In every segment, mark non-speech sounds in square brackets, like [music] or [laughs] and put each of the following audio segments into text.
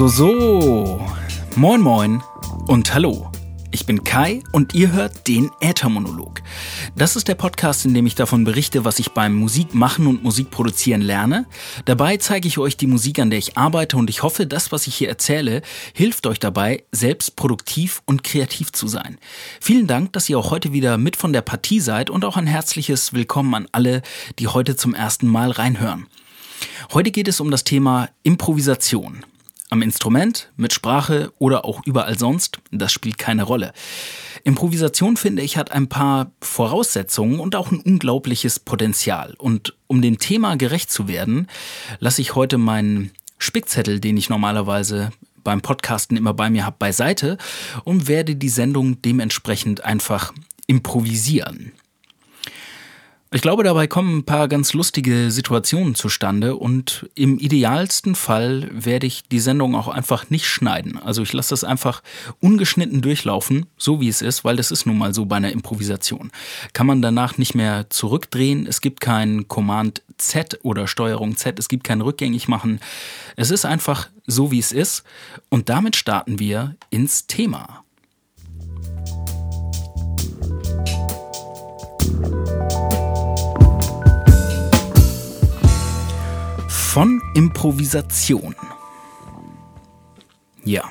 So, so, so. Moin, moin und hallo. Ich bin Kai und ihr hört den Äthermonolog. Das ist der Podcast, in dem ich davon berichte, was ich beim Musikmachen und Musikproduzieren lerne. Dabei zeige ich euch die Musik, an der ich arbeite und ich hoffe, das, was ich hier erzähle, hilft euch dabei, selbst produktiv und kreativ zu sein. Vielen Dank, dass ihr auch heute wieder mit von der Partie seid und auch ein herzliches Willkommen an alle, die heute zum ersten Mal reinhören. Heute geht es um das Thema Improvisation. Am Instrument, mit Sprache oder auch überall sonst, das spielt keine Rolle. Improvisation, finde ich, hat ein paar Voraussetzungen und auch ein unglaubliches Potenzial. Und um dem Thema gerecht zu werden, lasse ich heute meinen Spickzettel, den ich normalerweise beim Podcasten immer bei mir habe, beiseite und werde die Sendung dementsprechend einfach improvisieren. Ich glaube, dabei kommen ein paar ganz lustige Situationen zustande und im idealsten Fall werde ich die Sendung auch einfach nicht schneiden. Also ich lasse das einfach ungeschnitten durchlaufen, so wie es ist, weil das ist nun mal so bei einer Improvisation. Kann man danach nicht mehr zurückdrehen, es gibt kein Command Z oder Steuerung Z, es gibt kein rückgängig machen. Es ist einfach so, wie es ist und damit starten wir ins Thema. Von Improvisation. Ja.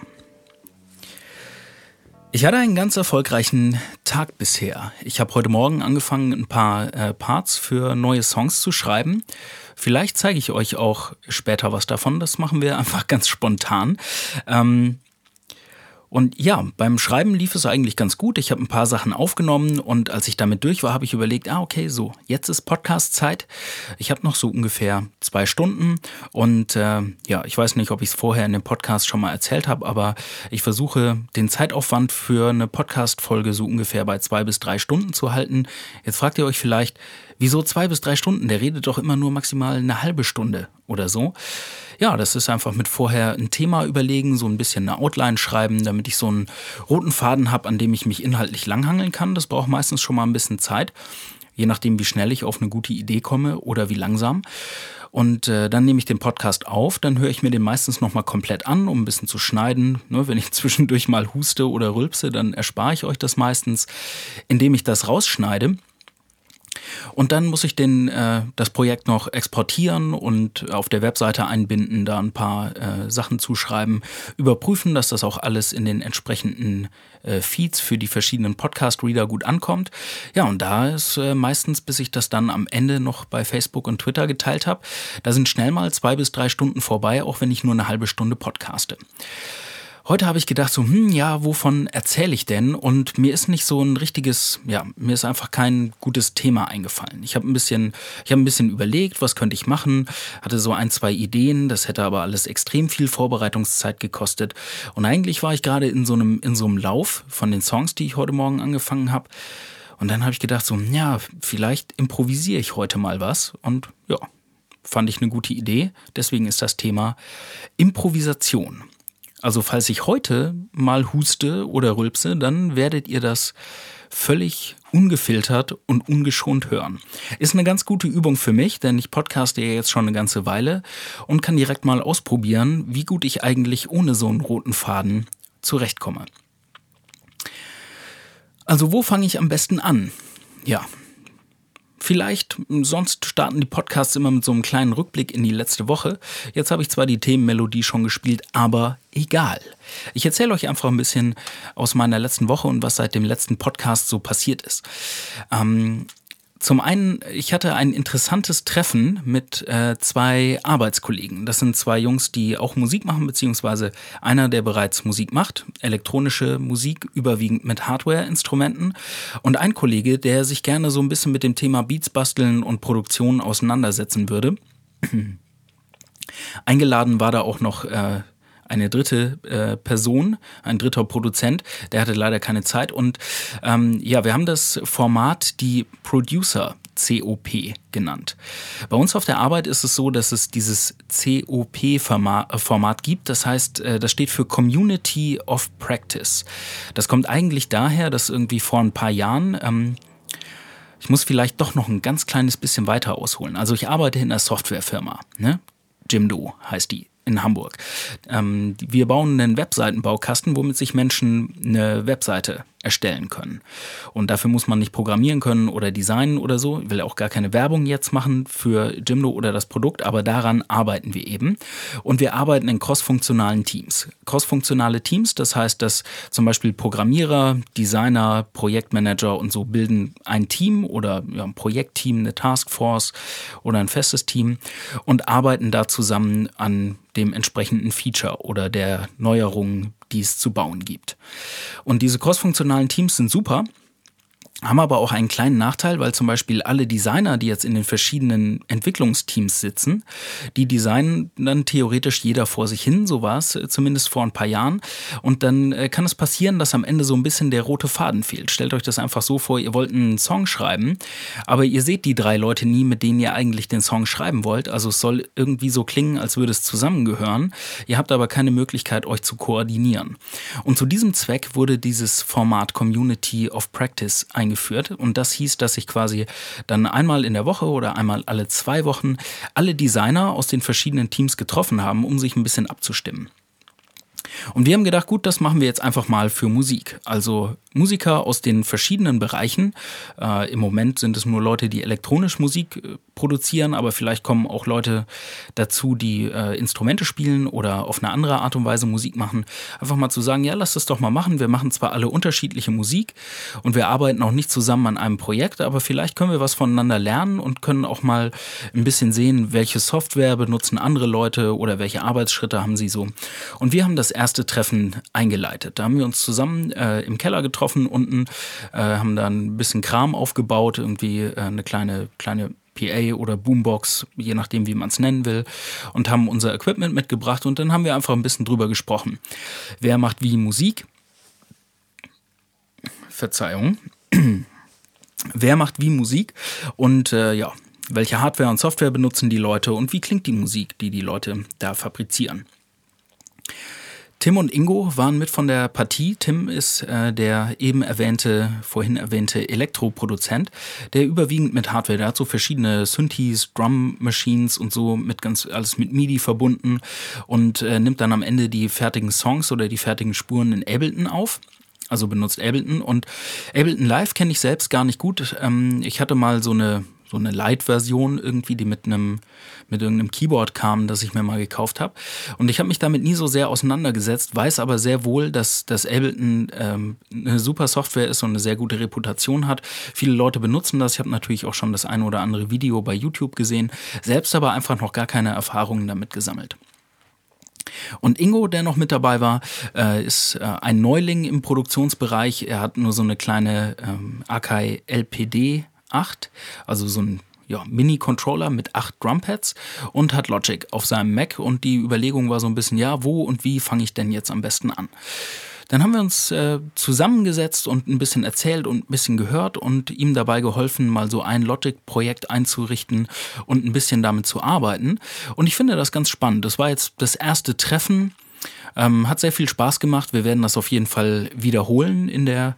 Ich hatte einen ganz erfolgreichen Tag bisher. Ich habe heute Morgen angefangen, ein paar äh, Parts für neue Songs zu schreiben. Vielleicht zeige ich euch auch später was davon. Das machen wir [laughs] einfach ganz spontan. Ähm, und ja, beim Schreiben lief es eigentlich ganz gut. Ich habe ein paar Sachen aufgenommen und als ich damit durch war, habe ich überlegt, ah, okay, so, jetzt ist Podcast-Zeit. Ich habe noch so ungefähr zwei Stunden und äh, ja, ich weiß nicht, ob ich es vorher in dem Podcast schon mal erzählt habe, aber ich versuche den Zeitaufwand für eine Podcast-Folge so ungefähr bei zwei bis drei Stunden zu halten. Jetzt fragt ihr euch vielleicht, wieso zwei bis drei Stunden? Der redet doch immer nur maximal eine halbe Stunde oder so. Ja, das ist einfach mit vorher ein Thema überlegen, so ein bisschen eine Outline schreiben, damit ich so einen roten Faden habe, an dem ich mich inhaltlich langhangeln kann. Das braucht meistens schon mal ein bisschen Zeit, je nachdem, wie schnell ich auf eine gute Idee komme oder wie langsam. Und äh, dann nehme ich den Podcast auf, dann höre ich mir den meistens nochmal komplett an, um ein bisschen zu schneiden. Ne, wenn ich [laughs] zwischendurch mal huste oder rülpse, dann erspare ich euch das meistens, indem ich das rausschneide. Und dann muss ich den, äh, das Projekt noch exportieren und auf der Webseite einbinden, da ein paar äh, Sachen zuschreiben, überprüfen, dass das auch alles in den entsprechenden äh, Feeds für die verschiedenen Podcast-Reader gut ankommt. Ja, und da ist äh, meistens, bis ich das dann am Ende noch bei Facebook und Twitter geteilt habe, da sind schnell mal zwei bis drei Stunden vorbei, auch wenn ich nur eine halbe Stunde podcaste. Heute habe ich gedacht, so, hm, ja, wovon erzähle ich denn? Und mir ist nicht so ein richtiges, ja, mir ist einfach kein gutes Thema eingefallen. Ich habe ein bisschen, ich habe ein bisschen überlegt, was könnte ich machen, hatte so ein, zwei Ideen, das hätte aber alles extrem viel Vorbereitungszeit gekostet. Und eigentlich war ich gerade in so einem, in so einem Lauf von den Songs, die ich heute Morgen angefangen habe. Und dann habe ich gedacht, so, ja, vielleicht improvisiere ich heute mal was. Und ja, fand ich eine gute Idee. Deswegen ist das Thema Improvisation. Also falls ich heute mal huste oder rülpse, dann werdet ihr das völlig ungefiltert und ungeschont hören. Ist eine ganz gute Übung für mich, denn ich podcaste ja jetzt schon eine ganze Weile und kann direkt mal ausprobieren, wie gut ich eigentlich ohne so einen roten Faden zurechtkomme. Also wo fange ich am besten an? Ja, Vielleicht, sonst starten die Podcasts immer mit so einem kleinen Rückblick in die letzte Woche. Jetzt habe ich zwar die Themenmelodie schon gespielt, aber egal. Ich erzähle euch einfach ein bisschen aus meiner letzten Woche und was seit dem letzten Podcast so passiert ist. Ähm, zum einen, ich hatte ein interessantes Treffen mit äh, zwei Arbeitskollegen. Das sind zwei Jungs, die auch Musik machen, beziehungsweise einer, der bereits Musik macht, elektronische Musik, überwiegend mit Hardware-Instrumenten. Und ein Kollege, der sich gerne so ein bisschen mit dem Thema Beats basteln und Produktion auseinandersetzen würde. [clears throat] Eingeladen war da auch noch äh, eine dritte äh, Person, ein dritter Produzent, der hatte leider keine Zeit. Und ähm, ja, wir haben das Format die Producer COP genannt. Bei uns auf der Arbeit ist es so, dass es dieses COP-Format gibt. Das heißt, äh, das steht für Community of Practice. Das kommt eigentlich daher, dass irgendwie vor ein paar Jahren ähm, ich muss vielleicht doch noch ein ganz kleines bisschen weiter ausholen. Also ich arbeite in einer Softwarefirma, ne? Jimdo heißt die in Hamburg. Ähm, wir bauen einen Webseitenbaukasten, womit sich Menschen eine Webseite erstellen können. Und dafür muss man nicht programmieren können oder designen oder so. Ich will auch gar keine Werbung jetzt machen für Jimdo oder das Produkt, aber daran arbeiten wir eben. Und wir arbeiten in crossfunktionalen Teams. Crossfunktionale Teams, das heißt, dass zum Beispiel Programmierer, Designer, Projektmanager und so bilden ein Team oder ja, ein Projektteam, eine Taskforce oder ein festes Team und arbeiten da zusammen an dem entsprechenden Feature oder der Neuerung, die es zu bauen gibt. Und diese crossfunktionalen Teams sind super, haben aber auch einen kleinen Nachteil, weil zum Beispiel alle Designer, die jetzt in den verschiedenen Entwicklungsteams sitzen, die designen dann theoretisch jeder vor sich hin, so war es äh, zumindest vor ein paar Jahren. Und dann äh, kann es passieren, dass am Ende so ein bisschen der rote Faden fehlt. Stellt euch das einfach so vor, ihr wollt einen Song schreiben, aber ihr seht die drei Leute nie, mit denen ihr eigentlich den Song schreiben wollt. Also es soll irgendwie so klingen, als würde es zusammengehören. Ihr habt aber keine Möglichkeit, euch zu koordinieren. Und zu diesem Zweck wurde dieses Format Community of Practice eingeführt eingeführt. Und das hieß, dass sich quasi dann einmal in der Woche oder einmal alle zwei Wochen alle Designer aus den verschiedenen Teams getroffen haben, um sich ein bisschen abzustimmen. Und wir haben gedacht, gut, das machen wir jetzt einfach mal für Musik. Also Musiker aus den verschiedenen Bereichen. Äh, Im Moment sind es nur Leute, die elektronisch Musik äh, produzieren, aber vielleicht kommen auch Leute dazu, die äh, Instrumente spielen oder auf eine andere Art und Weise Musik machen. Einfach mal zu sagen, ja, lass das doch mal machen. Wir machen zwar alle unterschiedliche Musik und wir arbeiten auch nicht zusammen an einem Projekt, aber vielleicht können wir was voneinander lernen und können auch mal ein bisschen sehen, welche Software benutzen andere Leute oder welche Arbeitsschritte haben sie so. Und wir haben das erste Treffen eingeleitet. Da haben wir uns zusammen äh, im Keller getroffen unten, äh, haben da ein bisschen Kram aufgebaut, irgendwie äh, eine kleine, kleine PA oder Boombox, je nachdem, wie man es nennen will, und haben unser Equipment mitgebracht und dann haben wir einfach ein bisschen drüber gesprochen. Wer macht wie Musik? Verzeihung. [clears throat] Wer macht wie Musik? Und äh, ja, welche Hardware und Software benutzen die Leute und wie klingt die Musik, die die Leute da fabrizieren? Tim und Ingo waren mit von der Partie. Tim ist äh, der eben erwähnte, vorhin erwähnte Elektroproduzent, der überwiegend mit Hardware, der hat so verschiedene Synthes, Drum Machines und so mit ganz alles mit MIDI verbunden und äh, nimmt dann am Ende die fertigen Songs oder die fertigen Spuren in Ableton auf also benutzt Ableton. Und Ableton Live kenne ich selbst gar nicht gut. Ähm, ich hatte mal so eine so eine Light-Version irgendwie, die mit einem mit irgendeinem Keyboard kam, das ich mir mal gekauft habe. Und ich habe mich damit nie so sehr auseinandergesetzt, weiß aber sehr wohl, dass das Ableton ähm, eine super Software ist und eine sehr gute Reputation hat. Viele Leute benutzen das. Ich habe natürlich auch schon das eine oder andere Video bei YouTube gesehen, selbst aber einfach noch gar keine Erfahrungen damit gesammelt. Und Ingo, der noch mit dabei war, äh, ist äh, ein Neuling im Produktionsbereich. Er hat nur so eine kleine ähm, Akai LPD 8, also so ein ja, Mini-Controller mit acht Drumpads und hat Logic auf seinem Mac und die Überlegung war so ein bisschen, ja, wo und wie fange ich denn jetzt am besten an? Dann haben wir uns äh, zusammengesetzt und ein bisschen erzählt und ein bisschen gehört und ihm dabei geholfen, mal so ein Logic-Projekt einzurichten und ein bisschen damit zu arbeiten. Und ich finde das ganz spannend. Das war jetzt das erste Treffen ähm, hat sehr viel Spaß gemacht. Wir werden das auf jeden Fall wiederholen in der,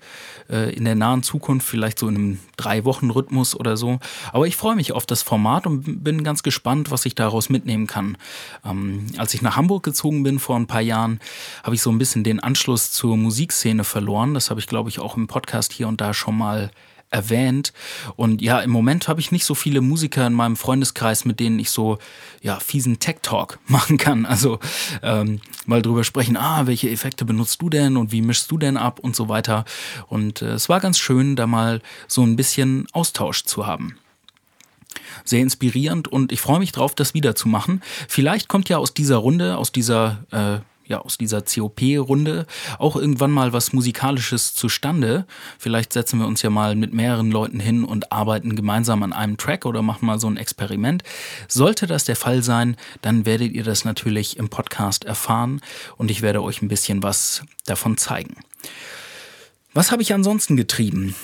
äh, in der nahen Zukunft, vielleicht so in einem Drei-Wochen-Rhythmus oder so. Aber ich freue mich auf das Format und bin ganz gespannt, was ich daraus mitnehmen kann. Ähm, als ich nach Hamburg gezogen bin vor ein paar Jahren, habe ich so ein bisschen den Anschluss zur Musikszene verloren. Das habe ich, glaube ich, auch im Podcast hier und da schon mal erwähnt. Und ja, im Moment habe ich nicht so viele Musiker in meinem Freundeskreis, mit denen ich so ja fiesen Tech Talk [laughs] machen kann. Also ähm, mal drüber sprechen, ah, welche Effekte benutzt du denn und wie mischst du denn ab und so weiter. Und äh, es war ganz schön, da mal so ein bisschen Austausch zu haben sehr inspirierend und ich freue mich drauf, das wieder zu machen. Vielleicht kommt ja aus dieser Runde, aus dieser äh, ja, aus dieser COP-Runde auch irgendwann mal was Musikalisches zustande. Vielleicht setzen wir uns ja mal mit mehreren Leuten hin und arbeiten gemeinsam an einem Track oder machen mal so ein Experiment. Sollte das der Fall sein, dann werdet ihr das natürlich im Podcast erfahren und ich werde euch ein bisschen was davon zeigen. Was habe ich ansonsten getrieben?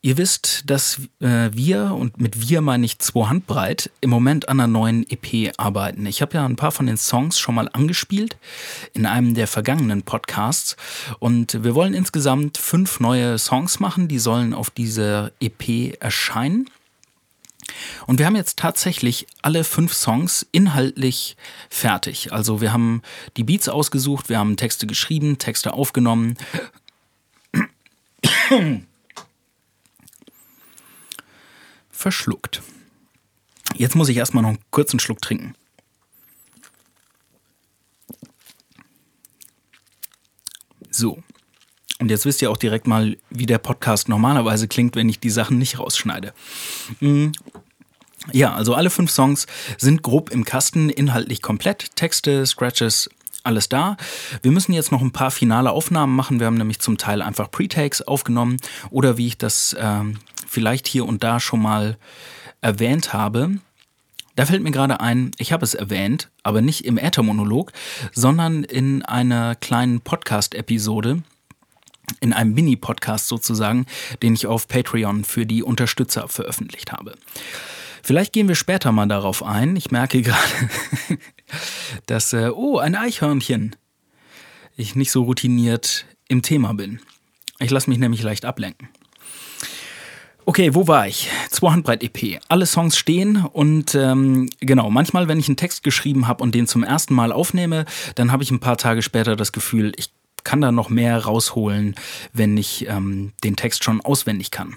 Ihr wisst, dass äh, wir, und mit wir meine ich zwei Handbreit, im Moment an einer neuen EP arbeiten. Ich habe ja ein paar von den Songs schon mal angespielt in einem der vergangenen Podcasts. Und wir wollen insgesamt fünf neue Songs machen, die sollen auf dieser EP erscheinen. Und wir haben jetzt tatsächlich alle fünf Songs inhaltlich fertig. Also wir haben die Beats ausgesucht, wir haben Texte geschrieben, Texte aufgenommen. Verschluckt. Jetzt muss ich erstmal noch einen kurzen Schluck trinken. So. Und jetzt wisst ihr auch direkt mal, wie der Podcast normalerweise klingt, wenn ich die Sachen nicht rausschneide. Hm. Ja, also alle fünf Songs sind grob im Kasten, inhaltlich komplett. Texte, Scratches, alles da. Wir müssen jetzt noch ein paar finale Aufnahmen machen. Wir haben nämlich zum Teil einfach Pre-Takes aufgenommen oder wie ich das äh, vielleicht hier und da schon mal erwähnt habe. Da fällt mir gerade ein, ich habe es erwähnt, aber nicht im Äthermonolog, sondern in einer kleinen Podcast-Episode, in einem Mini-Podcast sozusagen, den ich auf Patreon für die Unterstützer veröffentlicht habe. Vielleicht gehen wir später mal darauf ein. Ich merke [laughs] gerade, dass, äh, oh, ein Eichhörnchen, ich nicht so routiniert im Thema bin. Ich lasse mich nämlich leicht ablenken. Okay, wo war ich? Handbreit EP. Alle Songs stehen und ähm, genau, manchmal, wenn ich einen Text geschrieben habe und den zum ersten Mal aufnehme, dann habe ich ein paar Tage später das Gefühl, ich kann da noch mehr rausholen, wenn ich ähm, den Text schon auswendig kann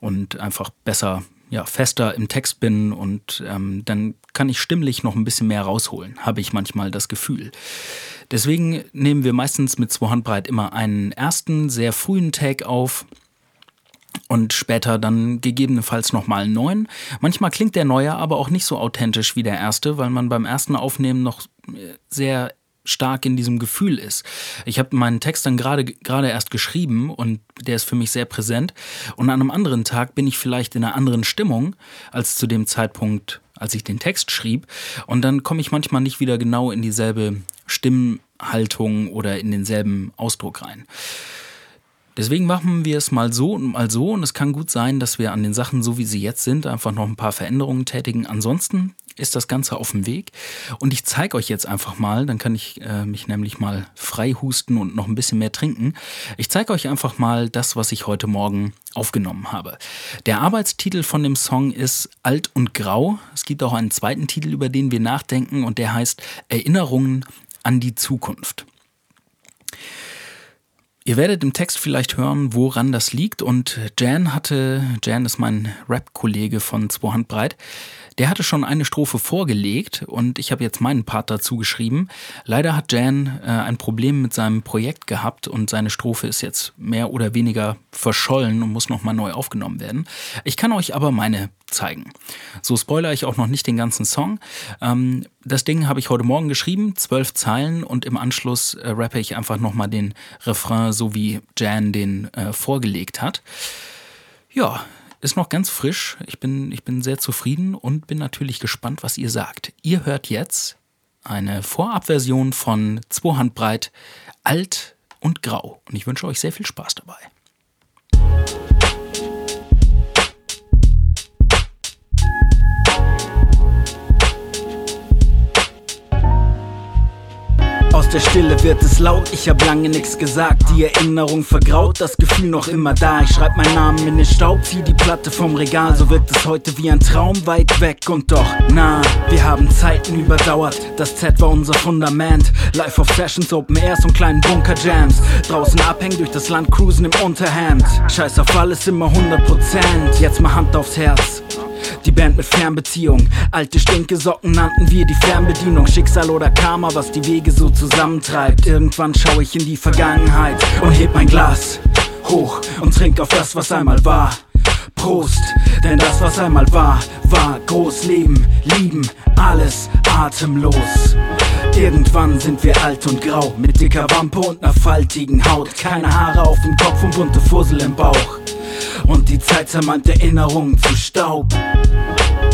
und einfach besser, ja, fester im Text bin und ähm, dann kann ich stimmlich noch ein bisschen mehr rausholen, habe ich manchmal das Gefühl. Deswegen nehmen wir meistens mit Handbreit immer einen ersten, sehr frühen Take auf und später dann gegebenenfalls nochmal einen neuen. Manchmal klingt der neue aber auch nicht so authentisch wie der erste, weil man beim ersten Aufnehmen noch äh, sehr stark in diesem Gefühl ist. Ich habe meinen Text dann gerade gerade erst geschrieben und der ist für mich sehr präsent und an einem anderen Tag bin ich vielleicht in einer anderen Stimmung als zu dem Zeitpunkt, als ich den Text schrieb und dann komme ich manchmal nicht wieder genau in dieselbe Stimmhaltung oder in denselben Ausdruck rein. Deswegen machen wir es mal so und mal so und es kann gut sein, dass wir an den Sachen, so wie sie jetzt sind, einfach noch ein paar Veränderungen tätigen. Ansonsten ist das Ganze auf dem Weg und ich zeige euch jetzt einfach mal, dann kann ich äh, mich nämlich mal frei husten und noch ein bisschen mehr trinken. Ich zeige euch einfach mal das, was ich heute Morgen aufgenommen habe. Der Arbeitstitel von dem Song ist Alt und Grau. Es gibt auch einen zweiten Titel, über den wir nachdenken und der heißt Erinnerungen an die Zukunft. Ihr werdet im Text vielleicht hören, woran das liegt. Und Jan hatte, Jan ist mein Rap-Kollege von Zwei Handbreit, der hatte schon eine Strophe vorgelegt und ich habe jetzt meinen Part dazu geschrieben. Leider hat Jan äh, ein Problem mit seinem Projekt gehabt und seine Strophe ist jetzt mehr oder weniger verschollen und muss nochmal neu aufgenommen werden. Ich kann euch aber meine zeigen. So spoilere ich auch noch nicht den ganzen Song. Ähm, das Ding habe ich heute Morgen geschrieben, zwölf Zeilen und im Anschluss äh, rappe ich einfach nochmal den Refrain, so wie Jan den äh, vorgelegt hat. Ja, ist noch ganz frisch. Ich bin, ich bin sehr zufrieden und bin natürlich gespannt, was ihr sagt. Ihr hört jetzt eine Vorabversion von Zwei Handbreit, alt und grau. Und ich wünsche euch sehr viel Spaß dabei. Der Stille wird es laut, ich hab lange nix gesagt. Die Erinnerung vergraut, das Gefühl noch immer da. Ich schreib meinen Namen in den Staub, zieh die Platte vom Regal. So wirkt es heute wie ein Traum weit weg und doch nah. Wir haben Zeiten überdauert, das Z war unser Fundament. Live of Sessions, Open Airs und kleinen Bunker Jams. Draußen abhängen, durch das Land cruisen im Unterhemd. Scheiß auf alles, immer 100%. Jetzt mal Hand aufs Herz. Die Band mit Fernbeziehung. Alte Stinkesocken nannten wir die Fernbedienung. Schicksal oder Karma, was die Wege so zusammentreibt. Irgendwann schaue ich in die Vergangenheit und heb mein Glas hoch und trink auf das, was einmal war. Prost, denn das, was einmal war, war groß Leben, lieben, alles atemlos. Irgendwann sind wir alt und grau, mit dicker Wampe und ner faltigen Haut. Keine Haare auf dem Kopf und bunte Fussel im Bauch. Und die Zeit zermalmt Erinnerungen zu Staub.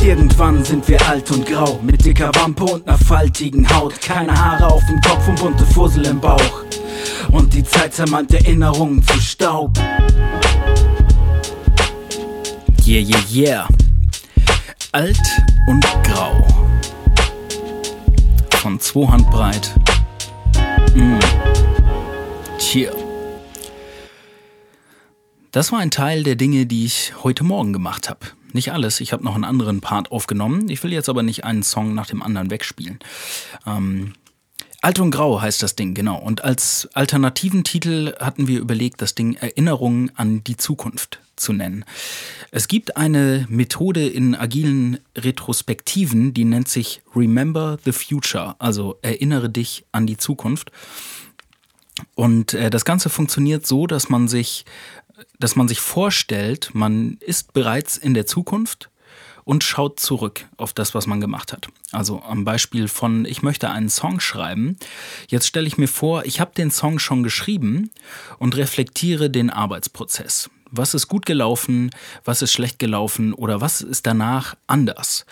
Irgendwann sind wir alt und grau, mit dicker Wampe und ner faltigen Haut. Keine Haare auf dem Kopf und bunte Fussel im Bauch. Und die Zeit zermalmt Erinnerungen zu Staub. Yeah, yeah, yeah. Alt und grau. Von zwei Handbreit. Mm. Cheer. Das war ein Teil der Dinge, die ich heute Morgen gemacht habe. nicht alles. Ich habe noch einen anderen Part aufgenommen. Ich will jetzt aber nicht einen Song nach dem anderen wegspielen. Ähm, Alt und Grau heißt das Ding, genau. Und als alternativen Titel hatten wir überlegt, das Ding Erinnerungen an die Zukunft zu nennen. Es gibt eine Methode in agilen Retrospektiven, die nennt sich Remember the Future, also erinnere dich an die Zukunft. Und äh, das Ganze funktioniert so, dass man sich, dass man sich vorstellt, man ist bereits in der Zukunft und schaut zurück auf das, was man gemacht hat. Also am Beispiel von, ich möchte einen Song schreiben. Jetzt stelle ich mir vor, ich habe den Song schon geschrieben und reflektiere den Arbeitsprozess. Was ist gut gelaufen, was ist schlecht gelaufen oder was ist danach anders?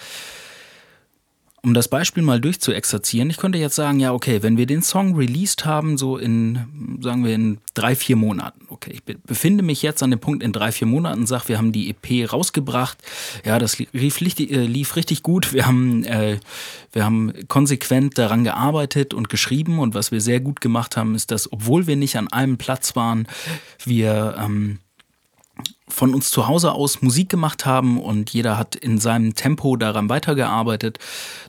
Um das Beispiel mal durchzuexerzieren, ich könnte jetzt sagen, ja, okay, wenn wir den Song released haben, so in, sagen wir, in drei, vier Monaten, okay, ich befinde mich jetzt an dem Punkt in drei, vier Monaten, sag, wir haben die EP rausgebracht, ja, das lief, äh, lief richtig gut, wir haben, äh, wir haben konsequent daran gearbeitet und geschrieben und was wir sehr gut gemacht haben, ist, dass, obwohl wir nicht an einem Platz waren, wir, ähm, von uns zu Hause aus Musik gemacht haben und jeder hat in seinem Tempo daran weitergearbeitet.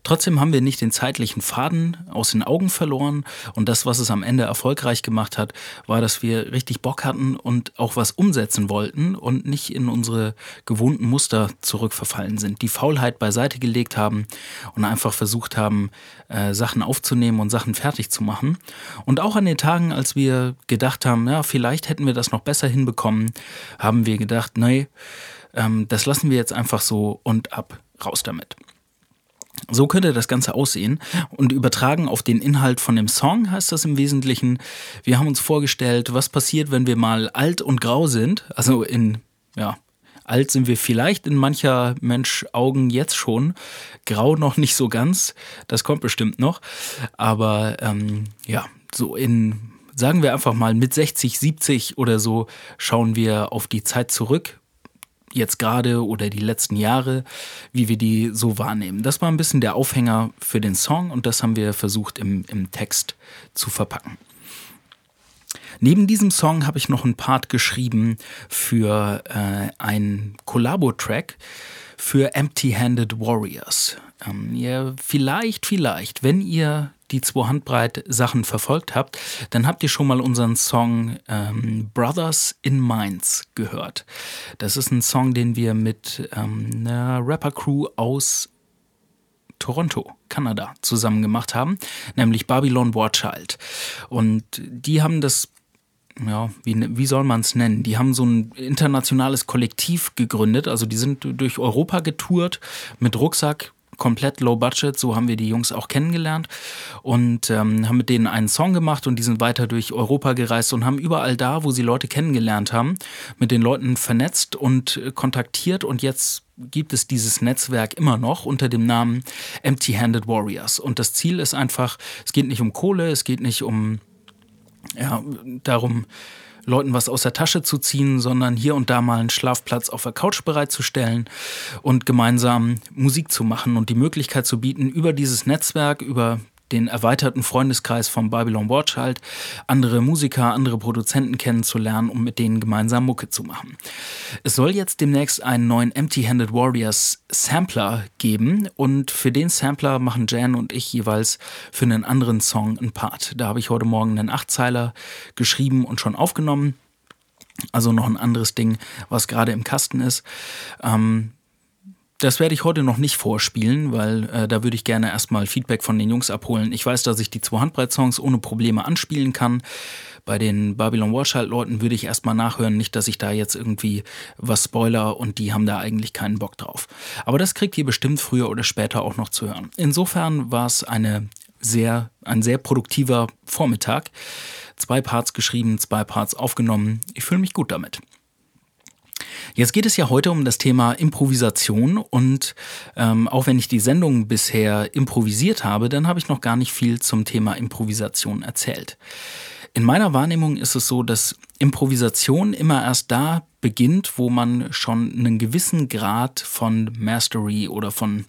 Trotzdem haben wir nicht den zeitlichen Faden aus den Augen verloren und das, was es am Ende erfolgreich gemacht hat, war, dass wir richtig Bock hatten und auch was umsetzen wollten und nicht in unsere gewohnten Muster zurückverfallen sind, die Faulheit beiseite gelegt haben und einfach versucht haben, äh, Sachen aufzunehmen und Sachen fertig zu machen. Und auch an den Tagen, als wir gedacht haben, ja, vielleicht hätten wir das noch besser hinbekommen, haben wir gedacht, nee, ähm, das lassen wir jetzt einfach so und ab, raus damit. So könnte das Ganze aussehen. Und übertragen auf den Inhalt von dem Song heißt das im Wesentlichen, wir haben uns vorgestellt, was passiert, wenn wir mal alt und grau sind, also in, ja, alt sind wir vielleicht in mancher Mensch Augen jetzt schon, grau noch nicht so ganz, das kommt bestimmt noch, aber ähm, ja, so in sagen wir einfach mal mit 60, 70 oder so, schauen wir auf die Zeit zurück, jetzt gerade oder die letzten Jahre, wie wir die so wahrnehmen. Das war ein bisschen der Aufhänger für den Song und das haben wir versucht im, im Text zu verpacken. Neben diesem Song habe ich noch einen Part geschrieben für äh, einen Collabo-Track für Empty-Handed Warriors. Ähm, ihr vielleicht, vielleicht, wenn ihr die zwei Handbreit Sachen verfolgt habt, dann habt ihr schon mal unseren Song ähm, Brothers in Minds gehört. Das ist ein Song, den wir mit ähm, einer Rapper-Crew aus Toronto, Kanada, zusammen gemacht haben, nämlich Babylon Warchild. Und die haben das ja, wie, wie soll man es nennen? Die haben so ein internationales Kollektiv gegründet. Also die sind durch Europa getourt mit Rucksack, komplett low budget, so haben wir die Jungs auch kennengelernt und ähm, haben mit denen einen Song gemacht und die sind weiter durch Europa gereist und haben überall da, wo sie Leute kennengelernt haben, mit den Leuten vernetzt und äh, kontaktiert und jetzt gibt es dieses Netzwerk immer noch unter dem Namen Empty-Handed Warriors und das Ziel ist einfach, es geht nicht um Kohle, es geht nicht um ja, darum, Leuten was aus der Tasche zu ziehen, sondern hier und da mal einen Schlafplatz auf der Couch bereitzustellen und gemeinsam Musik zu machen und die Möglichkeit zu bieten, über dieses Netzwerk, über den erweiterten Freundeskreis von Babylon Watch halt, andere Musiker, andere Produzenten kennenzulernen, um mit denen gemeinsam Mucke zu machen. Es soll jetzt demnächst einen neuen Empty-Handed Warriors Sampler geben und für den Sampler machen Jan und ich jeweils für einen anderen Song einen Part. Da habe ich heute Morgen einen Achtzeiler geschrieben und schon aufgenommen. Also noch ein anderes Ding, was gerade im Kasten ist. Ähm, das werde ich heute noch nicht vorspielen, weil äh, da würde ich gerne erstmal Feedback von den Jungs abholen. Ich weiß, dass ich die zwei Handbreit-Songs ohne Probleme anspielen kann. Bei den Babylon Warchild-Leuten würde ich erstmal nachhören, nicht, dass ich da jetzt irgendwie was spoiler und die haben da eigentlich keinen Bock drauf. Aber das kriegt ihr bestimmt früher oder später auch noch zu hören. Insofern war es eine sehr, ein sehr produktiver Vormittag. Zwei Parts geschrieben, zwei Parts aufgenommen. Ich fühle mich gut damit. Jetzt geht es ja heute um das Thema Improvisation und ähm, auch wenn ich die Sendung bisher improvisiert habe, dann habe ich noch gar nicht viel zum Thema Improvisation erzählt. In meiner Wahrnehmung ist es so, dass Improvisation immer erst da beginnt, wo man schon einen gewissen Grad von Mastery oder von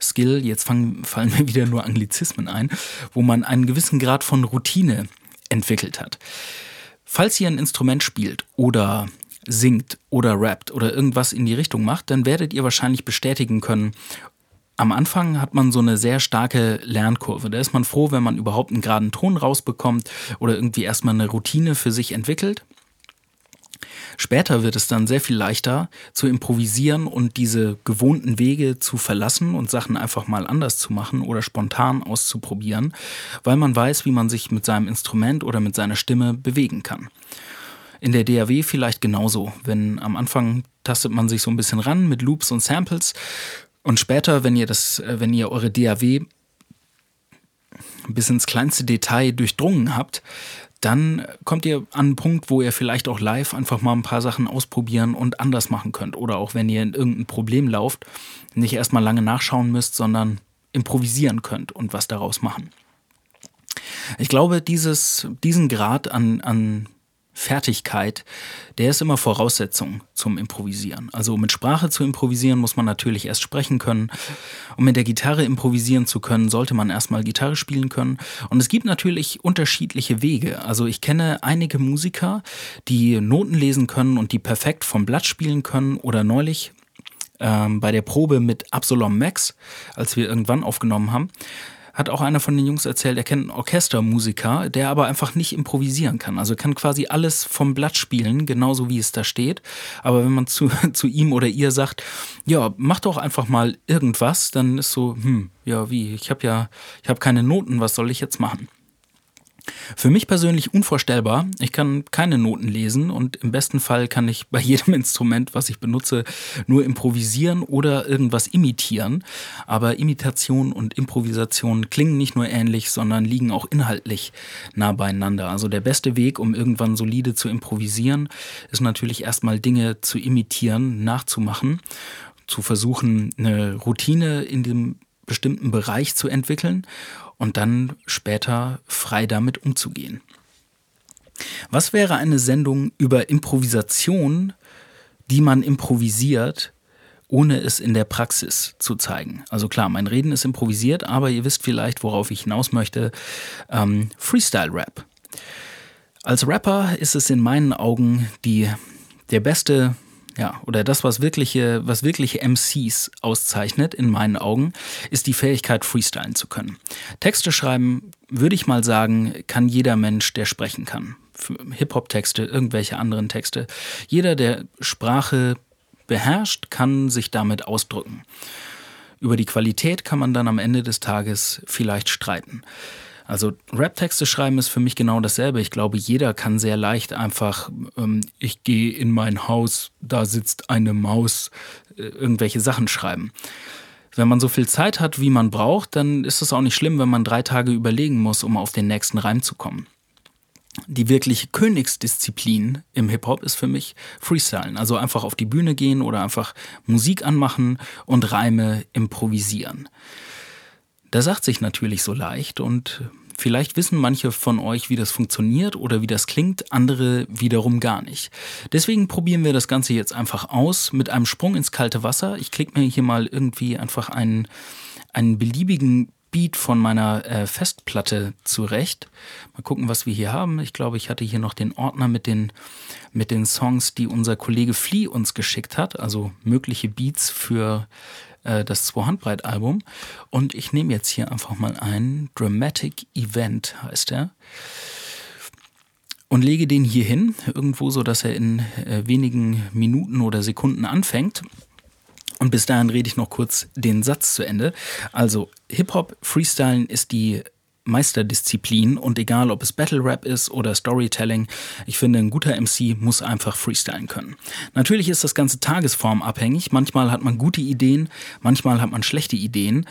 Skill, jetzt fangen, fallen mir wieder nur Anglizismen ein, wo man einen gewissen Grad von Routine entwickelt hat. Falls ihr ein Instrument spielt oder singt oder rappt oder irgendwas in die Richtung macht, dann werdet ihr wahrscheinlich bestätigen können, am Anfang hat man so eine sehr starke Lernkurve. Da ist man froh, wenn man überhaupt einen geraden Ton rausbekommt oder irgendwie erstmal eine Routine für sich entwickelt. Später wird es dann sehr viel leichter zu improvisieren und diese gewohnten Wege zu verlassen und Sachen einfach mal anders zu machen oder spontan auszuprobieren, weil man weiß, wie man sich mit seinem Instrument oder mit seiner Stimme bewegen kann. In der DAW vielleicht genauso. Wenn am Anfang tastet man sich so ein bisschen ran mit Loops und Samples und später, wenn ihr das, äh, wenn ihr eure DAW bis ins kleinste Detail durchdrungen habt, dann kommt ihr an einen Punkt, wo ihr vielleicht auch live einfach mal ein paar Sachen ausprobieren und anders machen könnt. Oder auch wenn ihr in irgendein Problem lauft, nicht erstmal lange nachschauen müsst, sondern improvisieren könnt und was daraus machen. Ich glaube, dieses, diesen Grad an, an Fertigkeit, der ist immer Voraussetzung zum Improvisieren. Also mit Sprache zu improvisieren, muss man natürlich erst sprechen können. Um mit der Gitarre improvisieren zu können, sollte man erstmal Gitarre spielen können. Und es gibt natürlich unterschiedliche Wege. Also ich kenne einige Musiker, die Noten lesen können und die perfekt vom Blatt spielen können. Oder neulich ähm, bei der Probe mit Absalom Max, als wir irgendwann aufgenommen haben, hat auch einer von den Jungs erzählt, er kennt einen Orchestermusiker, der aber einfach nicht improvisieren kann. Also kann quasi alles vom Blatt spielen, genauso wie es da steht. Aber wenn man zu, [laughs] zu ihm oder ihr sagt, ja, mach doch einfach mal irgendwas, dann ist so, hm, ja, wie? Ich habe ja, ich habe keine Noten, was soll ich jetzt machen? Für mich persönlich unvorstellbar. Ich kann keine Noten lesen und im besten Fall kann ich bei jedem [laughs] Instrument, was ich benutze, nur improvisieren oder irgendwas imitieren. Aber Imitation und Improvisation klingen nicht nur ähnlich, sondern liegen auch inhaltlich nah beieinander. Also der beste Weg, um irgendwann solide zu improvisieren, ist natürlich erstmal Dinge zu imitieren, nachzumachen, zu versuchen, eine Routine in dem bestimmten Bereich zu entwickeln und dann später frei damit umzugehen. Was wäre eine Sendung über Improvisation, die man improvisiert, ohne es in der Praxis zu zeigen? Also klar, mein Reden ist improvisiert, aber ihr wisst vielleicht, worauf ich hinaus möchte. Ähm, Freestyle-Rap. Als Rapper ist es in meinen Augen die, der beste ja, oder das, was wirkliche, was wirkliche MCs auszeichnet, in meinen Augen, ist die Fähigkeit, freestylen zu können. Texte schreiben, würde ich mal sagen, kann jeder Mensch, der sprechen kann. Hip-Hop-Texte, irgendwelche anderen Texte. Jeder, der Sprache beherrscht, kann sich damit ausdrücken. Über die Qualität kann man dann am Ende des Tages vielleicht streiten. Also Rap-Texte schreiben ist für mich genau dasselbe. Ich glaube, jeder kann sehr leicht einfach, ähm, ich gehe in mein Haus, da sitzt eine Maus, äh, irgendwelche Sachen schreiben. Wenn man so viel Zeit hat, wie man braucht, dann ist es auch nicht schlimm, wenn man drei Tage überlegen muss, um auf den nächsten Reim zu kommen. Die wirkliche Königsdisziplin im Hip-Hop ist für mich Freestylen. Also einfach auf die Bühne gehen oder einfach Musik anmachen und Reime improvisieren. Das sagt sich natürlich so leicht und vielleicht wissen manche von euch, wie das funktioniert oder wie das klingt, andere wiederum gar nicht. Deswegen probieren wir das Ganze jetzt einfach aus mit einem Sprung ins kalte Wasser. Ich klicke mir hier mal irgendwie einfach einen, einen beliebigen Beat von meiner äh, Festplatte zurecht. Mal gucken, was wir hier haben. Ich glaube, ich hatte hier noch den Ordner mit den, mit den Songs, die unser Kollege Flea uns geschickt hat, also mögliche Beats für äh, das Zwei-Handbreit-Album. Und ich nehme jetzt hier einfach mal ein. Dramatic Event heißt er. Und lege den hier hin, irgendwo so, dass er in äh, wenigen Minuten oder Sekunden anfängt. Und bis dahin rede ich noch kurz den Satz zu Ende. Also Hip-Hop Freestylen ist die Meisterdisziplin und egal ob es Battle Rap ist oder Storytelling, ich finde, ein guter MC muss einfach freestylen können. Natürlich ist das Ganze tagesformabhängig. Manchmal hat man gute Ideen, manchmal hat man schlechte Ideen.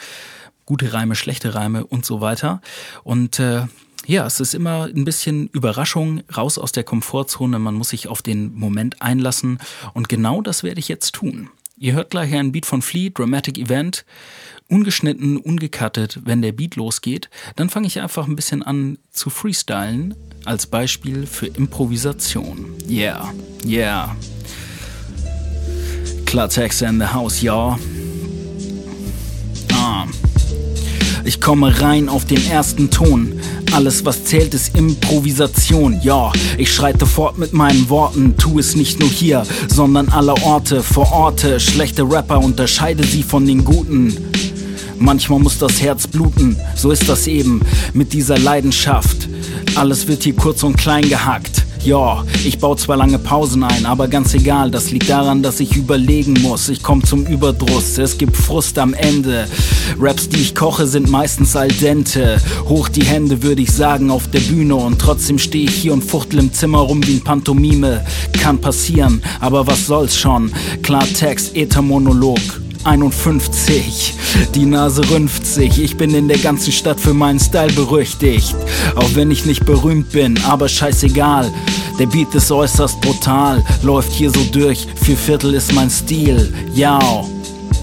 Gute Reime, schlechte Reime und so weiter. Und äh, ja, es ist immer ein bisschen Überraschung, raus aus der Komfortzone. Man muss sich auf den Moment einlassen. Und genau das werde ich jetzt tun. Ihr hört gleich einen Beat von Flea, Dramatic Event ungeschnitten, ungekattet, wenn der Beat losgeht, dann fange ich einfach ein bisschen an zu freestylen als Beispiel für Improvisation. Yeah, yeah. Klartext in the house, ja. Ah. Ich komme rein auf den ersten Ton. Alles, was zählt, ist Improvisation. Ja, ich schreite fort mit meinen Worten. Tu es nicht nur hier, sondern aller Orte, vor Orte. Schlechte Rapper unterscheide sie von den Guten. Manchmal muss das Herz bluten, so ist das eben mit dieser Leidenschaft. Alles wird hier kurz und klein gehackt. Ja, ich baue zwar lange Pausen ein, aber ganz egal, das liegt daran, dass ich überlegen muss. Ich komme zum Überdruss, es gibt Frust am Ende. Raps, die ich koche, sind meistens al dente. Hoch die Hände, würde ich sagen, auf der Bühne. Und trotzdem stehe ich hier und fuchtel im Zimmer rum wie ein Pantomime. Kann passieren, aber was soll's schon? Klartext, Ethermonolog. 51, die Nase rümpft sich. Ich bin in der ganzen Stadt für meinen Style berüchtigt. Auch wenn ich nicht berühmt bin, aber scheißegal. Der Beat ist äußerst brutal, läuft hier so durch. Vier Viertel ist mein Stil. Ja.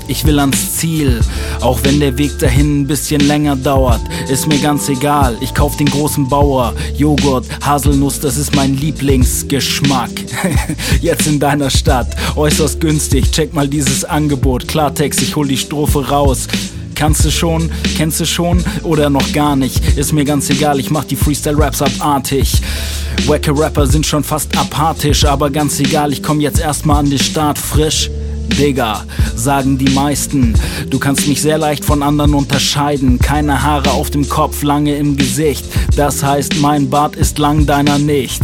Ich will ans Ziel, auch wenn der Weg dahin ein bisschen länger dauert. Ist mir ganz egal, ich kauf den großen Bauer. Joghurt, Haselnuss, das ist mein Lieblingsgeschmack. [laughs] Jetzt in deiner Stadt, äußerst günstig. Check mal dieses Angebot. Klartext, ich hol die Strophe raus. Kannst du schon, kennst du schon oder noch gar nicht? Ist mir ganz egal, ich mach die Freestyle-Raps abartig. Wacke Rapper sind schon fast apathisch, aber ganz egal, ich komm jetzt erstmal an den Start frisch. Digga, sagen die meisten. Du kannst mich sehr leicht von anderen unterscheiden. Keine Haare auf dem Kopf, lange im Gesicht. Das heißt, mein Bart ist lang, deiner nicht.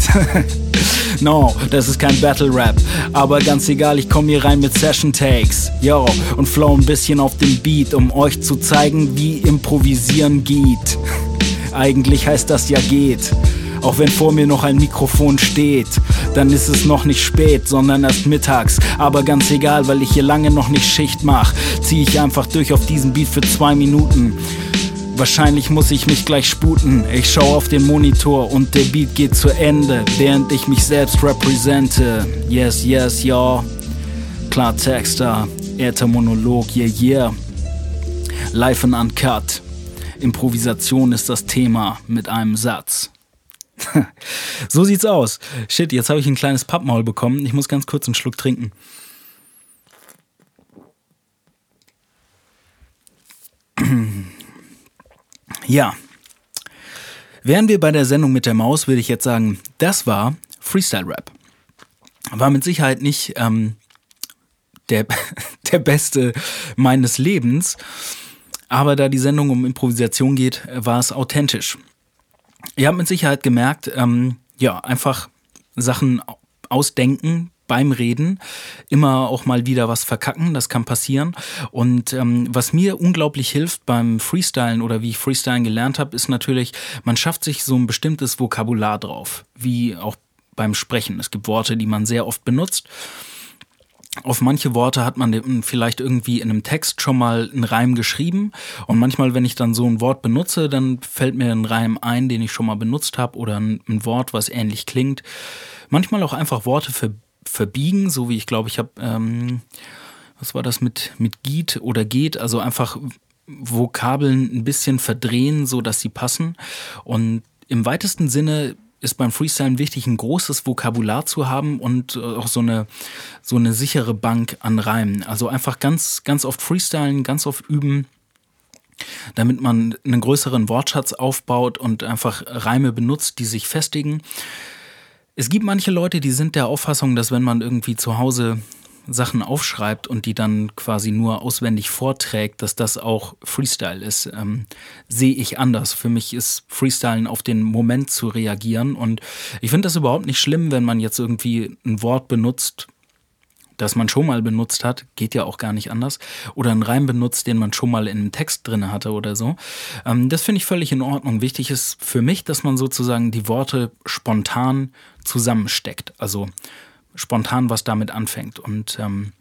[laughs] no, das ist kein Battle Rap. Aber ganz egal, ich komm hier rein mit Session Takes. Yo, und flow ein bisschen auf den Beat, um euch zu zeigen, wie improvisieren geht. [laughs] Eigentlich heißt das ja geht. Auch wenn vor mir noch ein Mikrofon steht, dann ist es noch nicht spät, sondern erst mittags. Aber ganz egal, weil ich hier lange noch nicht Schicht mach, zieh ich einfach durch auf diesen Beat für zwei Minuten. Wahrscheinlich muss ich mich gleich sputen. Ich schau auf den Monitor und der Beat geht zu Ende, während ich mich selbst repräsente. Yes, yes, ja. Klartexter, Äthermonolog, yeah, yeah. Live and uncut. Improvisation ist das Thema mit einem Satz. [laughs] so sieht's aus. Shit, jetzt habe ich ein kleines Pappmaul bekommen. Ich muss ganz kurz einen Schluck trinken. [clears throat] ja. Wären wir bei der Sendung mit der Maus, würde ich jetzt sagen, das war Freestyle Rap. War mit Sicherheit nicht ähm, der, [laughs] der beste meines Lebens, aber da die Sendung um Improvisation geht, war es authentisch. Ihr habt mit Sicherheit gemerkt, ähm, ja, einfach Sachen ausdenken beim Reden, immer auch mal wieder was verkacken, das kann passieren. Und ähm, was mir unglaublich hilft beim Freestylen oder wie ich Freestylen gelernt habe, ist natürlich, man schafft sich so ein bestimmtes Vokabular drauf, wie auch beim Sprechen. Es gibt Worte, die man sehr oft benutzt auf manche Worte hat man vielleicht irgendwie in einem Text schon mal einen Reim geschrieben. Und manchmal, wenn ich dann so ein Wort benutze, dann fällt mir ein Reim ein, den ich schon mal benutzt habe oder ein, Wort, was ähnlich klingt. Manchmal auch einfach Worte ver, verbiegen, so wie ich glaube, ich habe, ähm, was war das mit, mit geht oder geht, also einfach Vokabeln ein bisschen verdrehen, so dass sie passen. Und im weitesten Sinne ist beim Freestylen wichtig, ein großes Vokabular zu haben und äh, auch so eine, so eine sichere Bank an Reimen. Also einfach ganz, ganz oft Freestylen, ganz oft üben, damit man einen größeren Wortschatz aufbaut und einfach Reime benutzt, die sich festigen. Es gibt manche Leute, die sind der Auffassung, dass wenn man irgendwie zu Hause Sachen aufschreibt und die dann quasi nur auswendig vorträgt, dass das auch Freestyle ist, ähm, sehe ich anders. Für mich ist Freestylen auf den Moment zu reagieren und ich finde das überhaupt nicht schlimm, wenn man jetzt irgendwie ein Wort benutzt, das man schon mal benutzt hat, geht ja auch gar nicht anders, oder einen Reim benutzt, den man schon mal in einem Text drin hatte oder so. Ähm, das finde ich völlig in Ordnung. Wichtig ist für mich, dass man sozusagen die Worte spontan zusammensteckt. Also spontan was damit anfängt. Und ähm,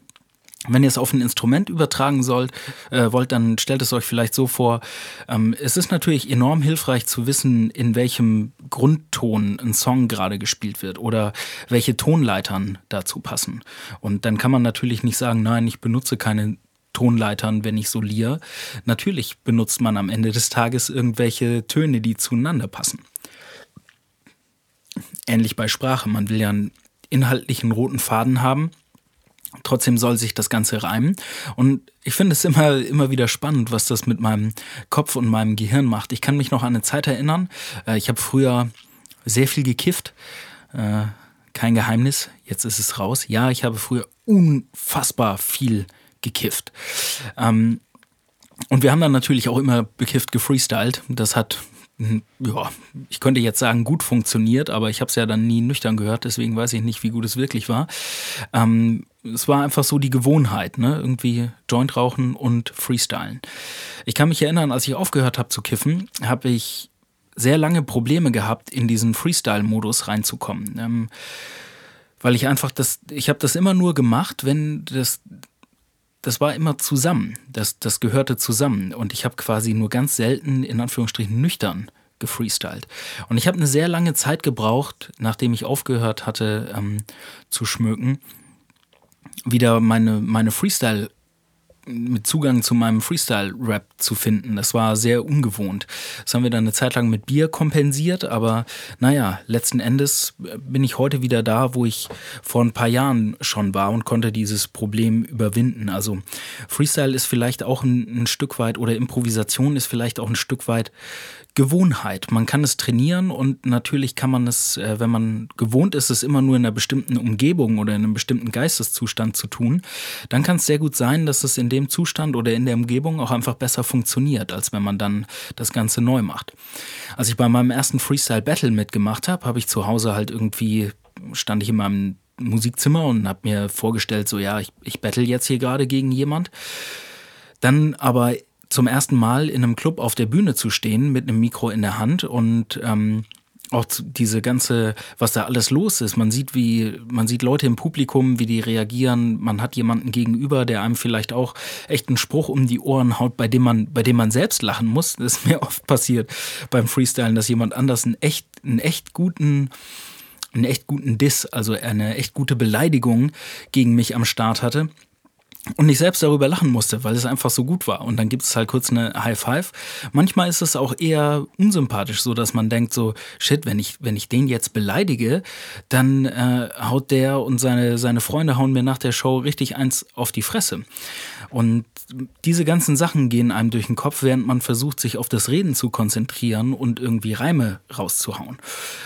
wenn ihr es auf ein Instrument übertragen sollt, äh, wollt, dann stellt es euch vielleicht so vor. Ähm, es ist natürlich enorm hilfreich zu wissen, in welchem Grundton ein Song gerade gespielt wird oder welche Tonleitern dazu passen. Und dann kann man natürlich nicht sagen, nein, ich benutze keine Tonleitern, wenn ich soliere. Natürlich benutzt man am Ende des Tages irgendwelche Töne, die zueinander passen. Ähnlich bei Sprache. Man will ja einen inhaltlichen roten Faden haben. trotzdem soll sich das Ganze reimen. Und ich finde es immer, immer wieder spannend, was das mit meinem Kopf und meinem Gehirn macht. Ich kann mich noch an eine Zeit erinnern. Äh, ich habe früher sehr viel gekifft. Äh, kein Geheimnis, jetzt ist es raus. Ja, ich habe früher unfassbar viel gekifft. Ähm, und wir haben dann natürlich auch immer bekifft gefreestylt. Das hat, ja, ich könnte jetzt sagen, gut funktioniert, aber ich habe es ja dann nie nüchtern gehört, deswegen weiß ich nicht, wie gut es wirklich war. Ähm, es war einfach so die Gewohnheit, ne? Irgendwie Joint rauchen und freestylen. Ich kann mich erinnern, als ich aufgehört habe zu kiffen, habe ich sehr lange Probleme gehabt, in diesen Freestyle-Modus reinzukommen. Ähm, weil ich einfach das, ich habe das immer nur gemacht, wenn das, das war immer zusammen. Das, das gehörte zusammen. Und ich habe quasi nur ganz selten, in Anführungsstrichen, nüchtern gefreestylt. Und ich habe eine sehr lange Zeit gebraucht, nachdem ich aufgehört hatte ähm, zu schmücken, wieder meine, meine Freestyle- mit Zugang zu meinem Freestyle-Rap zu finden. Das war sehr ungewohnt. Das haben wir dann eine Zeit lang mit Bier kompensiert, aber naja, letzten Endes bin ich heute wieder da, wo ich vor ein paar Jahren schon war und konnte dieses Problem überwinden. Also Freestyle ist vielleicht auch ein, ein Stück weit oder Improvisation ist vielleicht auch ein Stück weit Gewohnheit. Man kann es trainieren und natürlich kann man es, äh, wenn man gewohnt ist, es immer nur in einer bestimmten Umgebung oder in einem bestimmten Geisteszustand zu tun, dann kann es sehr gut sein, dass es in dem Zustand oder in der Umgebung auch einfach besser funktioniert, als wenn man dann das Ganze neu macht. Als ich bei meinem ersten Freestyle Battle mitgemacht habe, habe ich zu Hause halt irgendwie, stand ich in meinem Musikzimmer und habe mir vorgestellt, so ja, ich, ich battle jetzt hier gerade gegen jemand. Dann aber zum ersten Mal in einem Club auf der Bühne zu stehen mit einem Mikro in der Hand und ähm, auch diese ganze, was da alles los ist. Man sieht, wie, man sieht Leute im Publikum, wie die reagieren. Man hat jemanden gegenüber, der einem vielleicht auch echt einen Spruch um die Ohren haut, bei dem man, bei dem man selbst lachen muss. [laughs] Das ist mir oft passiert beim Freestylen, dass jemand anders einen echt, einen echt guten, einen echt guten Diss, also eine echt gute Beleidigung gegen mich am Start hatte und ich selbst darüber lachen musste, weil es einfach so gut war. Und dann gibt es halt kurz eine High Five. Manchmal ist es auch eher unsympathisch, so dass man denkt so, shit, wenn ich, wenn ich den jetzt beleidige, dann äh, haut der und seine, seine Freunde hauen mir nach der Show richtig eins auf die Fresse. Und diese ganzen Sachen gehen einem durch den Kopf, während man versucht, sich auf das Reden zu konzentrieren und irgendwie Reime rauszuhauen.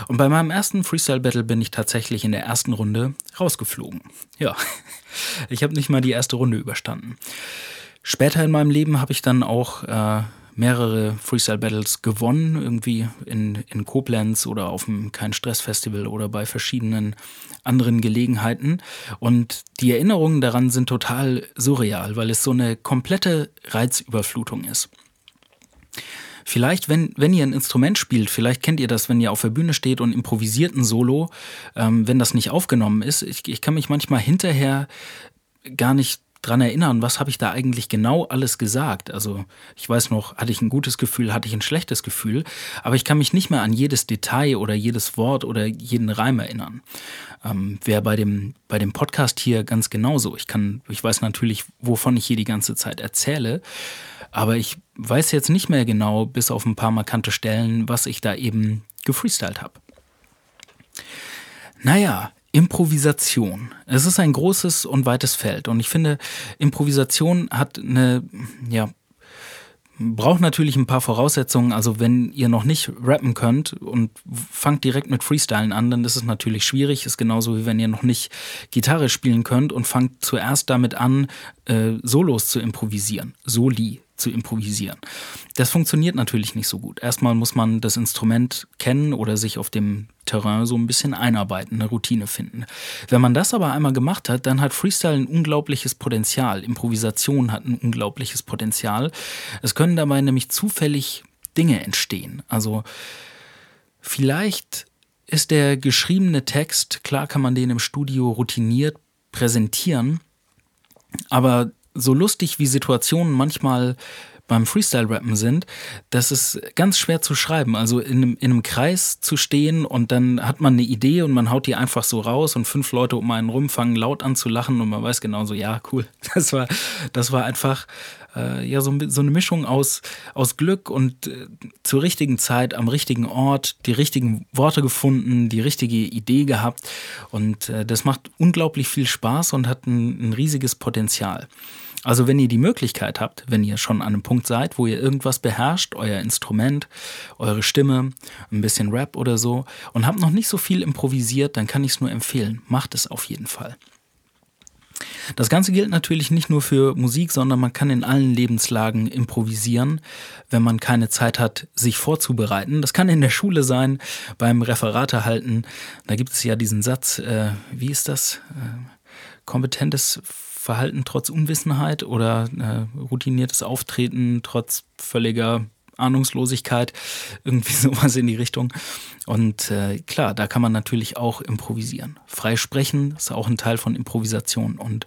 Und bei meinem ersten Freestyle Battle bin ich tatsächlich in der ersten Runde rausgeflogen. Ja, [laughs] ich habe nicht mal die erste Runde überstanden. Später in meinem Leben habe ich dann auch äh, mehrere Freestyle-Battles gewonnen, irgendwie in, in Koblenz oder auf dem Kein-Stress-Festival oder bei verschiedenen anderen Gelegenheiten. Und die Erinnerungen daran sind total surreal, weil es so eine komplette Reizüberflutung ist. Vielleicht, wenn, wenn ihr ein Instrument spielt, vielleicht kennt ihr das, wenn ihr auf der Bühne steht und improvisiert ein Solo, ähm, wenn das nicht aufgenommen ist. Ich, ich kann mich manchmal hinterher gar nicht dran erinnern, was habe ich da eigentlich genau alles gesagt. Also ich weiß noch, hatte ich ein gutes Gefühl, hatte ich ein schlechtes Gefühl, aber ich kann mich nicht mehr an jedes Detail oder jedes Wort oder jeden Reim erinnern. Ähm, Wäre bei dem, bei dem Podcast hier ganz genauso. Ich kann, ich weiß natürlich, wovon ich hier die ganze Zeit erzähle, aber ich weiß jetzt nicht mehr genau, bis auf ein paar markante Stellen, was ich da eben gefreestylt habe. Naja, Improvisation. Es ist ein großes und weites Feld. Und ich finde, Improvisation hat eine, ja, braucht natürlich ein paar Voraussetzungen. Also wenn ihr noch nicht rappen könnt und fangt direkt mit Freestylen an, dann ist es natürlich schwierig. Ist genauso wie wenn ihr noch nicht Gitarre spielen könnt und fangt zuerst damit an, äh, Solos zu improvisieren. Soli zu improvisieren. Das funktioniert natürlich nicht so gut. Erstmal muss man das Instrument kennen oder sich auf dem Terrain so ein bisschen einarbeiten, eine Routine finden. Wenn man das aber einmal gemacht hat, dann hat Freestyle ein unglaubliches Potenzial. Improvisation hat ein unglaubliches Potenzial. Es können dabei nämlich zufällig Dinge entstehen. Also vielleicht ist der geschriebene Text, klar kann man den im Studio routiniert präsentieren, aber so lustig wie Situationen manchmal beim Freestyle-Rappen sind, das ist ganz schwer zu schreiben. Also in einem, in einem Kreis zu stehen und dann hat man eine Idee und man haut die einfach so raus und fünf Leute um einen rum fangen laut an zu lachen und man weiß genau so, ja, cool. [laughs] Das war, das war einfach äh, ja so, so eine Mischung aus, aus Glück und äh, zur richtigen Zeit am richtigen Ort die richtigen Worte gefunden, die richtige Idee gehabt und äh, das macht unglaublich viel Spaß und hat ein, ein riesiges Potenzial. Also wenn ihr die Möglichkeit habt, wenn ihr schon an einem Punkt seid, wo ihr irgendwas beherrscht, euer Instrument, eure Stimme, ein bisschen Rap oder so und habt noch nicht so viel improvisiert, dann kann ich es nur empfehlen. Macht es auf jeden Fall. Das Ganze gilt natürlich nicht nur für Musik, sondern man kann in allen Lebenslagen improvisieren, wenn man keine Zeit hat, sich vorzubereiten. Das kann in der Schule sein, beim Referate halten. Da gibt es ja diesen Satz, äh, wie ist das? Äh, kompetentes Verhalten trotz Unwissenheit oder äh, routiniertes Auftreten trotz völliger Ahnungslosigkeit, irgendwie [laughs] sowas in die Richtung. Und äh, klar, da kann man natürlich auch improvisieren. Frei sprechen ist auch ein Teil von Improvisation und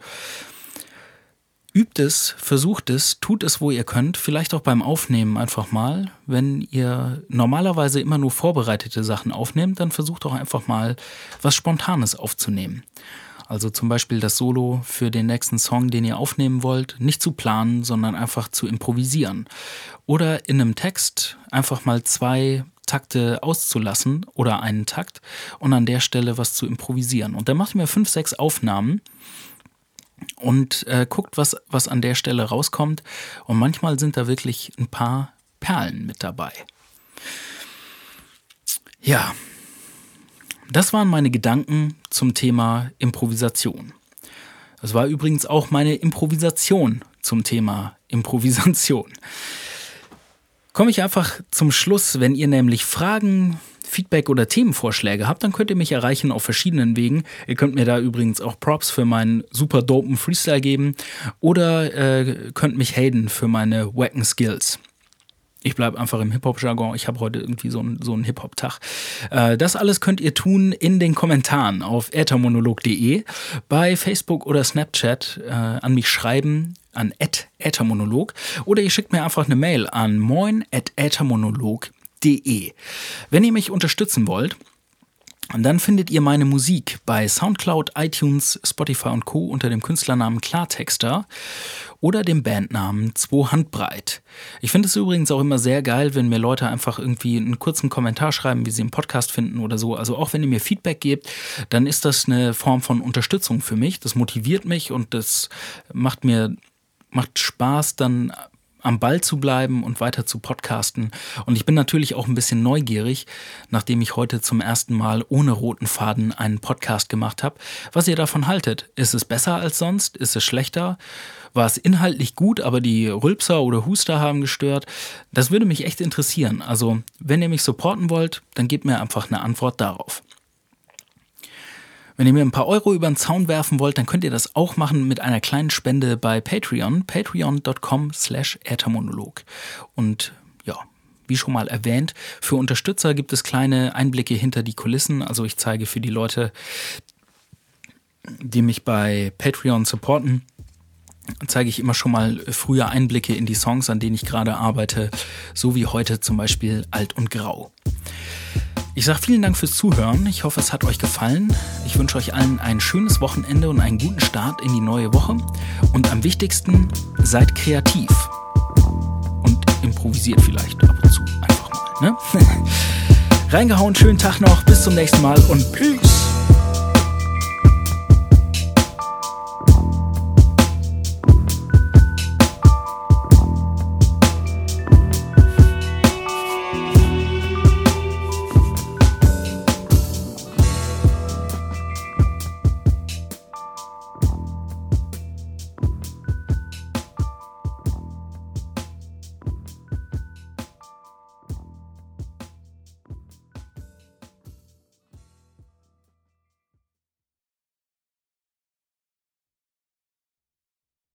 übt es, versucht es, tut es, wo ihr könnt, vielleicht auch beim Aufnehmen einfach mal. Wenn ihr normalerweise immer nur vorbereitete Sachen aufnehmt, dann versucht auch einfach mal was Spontanes aufzunehmen. Also zum Beispiel das Solo für den nächsten Song, den ihr aufnehmen wollt, nicht zu planen, sondern einfach zu improvisieren. Oder in einem Text einfach mal zwei Takte auszulassen oder einen Takt und an der Stelle was zu improvisieren. Und dann macht ihr mir fünf, sechs Aufnahmen und äh, guckt, was, was an der Stelle rauskommt. Und manchmal sind da wirklich ein paar Perlen mit dabei. Ja, das waren meine Gedanken zum Thema Improvisation. Das war übrigens auch meine Improvisation zum Thema Improvisation. Komme ich einfach zum Schluss, wenn ihr nämlich Fragen, Feedback oder Themenvorschläge habt, dann könnt ihr mich erreichen auf verschiedenen Wegen. Ihr könnt mir da übrigens auch Props für meinen super dopen Freestyle geben oder äh, könnt mich haten für meine wacken Skills. Ich bleibe einfach im Hip-Hop-Jargon. Ich habe heute irgendwie so einen so Hip-Hop-Tag. Äh, das alles könnt ihr tun in den Kommentaren auf äthermonolog.de, bei Facebook oder Snapchat äh, an mich schreiben, an äthermonolog oder ihr schickt mir einfach eine Mail an moin.äthermonolog.de. Wenn ihr mich unterstützen wollt, und dann findet ihr meine Musik bei Soundcloud, iTunes, Spotify und Co. unter dem Künstlernamen Klartexter oder dem Bandnamen Zwo Handbreit. Ich finde es übrigens auch immer sehr geil, wenn mir Leute einfach irgendwie einen kurzen Kommentar schreiben, wie sie einen Podcast finden oder so. Also auch wenn ihr mir Feedback gebt, dann ist das eine Form von Unterstützung für mich. Das motiviert mich und das macht mir macht Spaß, dann am Ball zu bleiben und weiter zu podcasten. Und ich bin natürlich auch ein bisschen neugierig, nachdem ich heute zum ersten Mal ohne roten Faden einen Podcast gemacht habe, was ihr davon haltet. Ist es besser als sonst? Ist es schlechter? War es inhaltlich gut, aber die Rülpser oder Huster haben gestört? Das würde mich echt interessieren. Also, wenn ihr mich supporten wollt, dann gebt mir einfach eine Antwort darauf. Wenn ihr mir ein paar Euro über den Zaun werfen wollt, dann könnt ihr das auch machen mit einer kleinen Spende bei Patreon, patreon.com slash äthermonolog. Und ja, wie schon mal erwähnt, für Unterstützer gibt es kleine Einblicke hinter die Kulissen. Also ich zeige für die Leute, die mich bei Patreon supporten, zeige ich immer schon mal frühe Einblicke in die Songs, an denen ich gerade arbeite, so wie heute zum Beispiel Alt und Grau. Ich sage vielen Dank fürs Zuhören. Ich hoffe, es hat euch gefallen. Ich wünsche euch allen ein schönes Wochenende und einen guten Start in die neue Woche. Und am wichtigsten, seid kreativ. Und improvisiert vielleicht ab und zu einfach mal. Ne? [laughs] Reingehauen, schönen Tag noch. Bis zum nächsten Mal und Peace.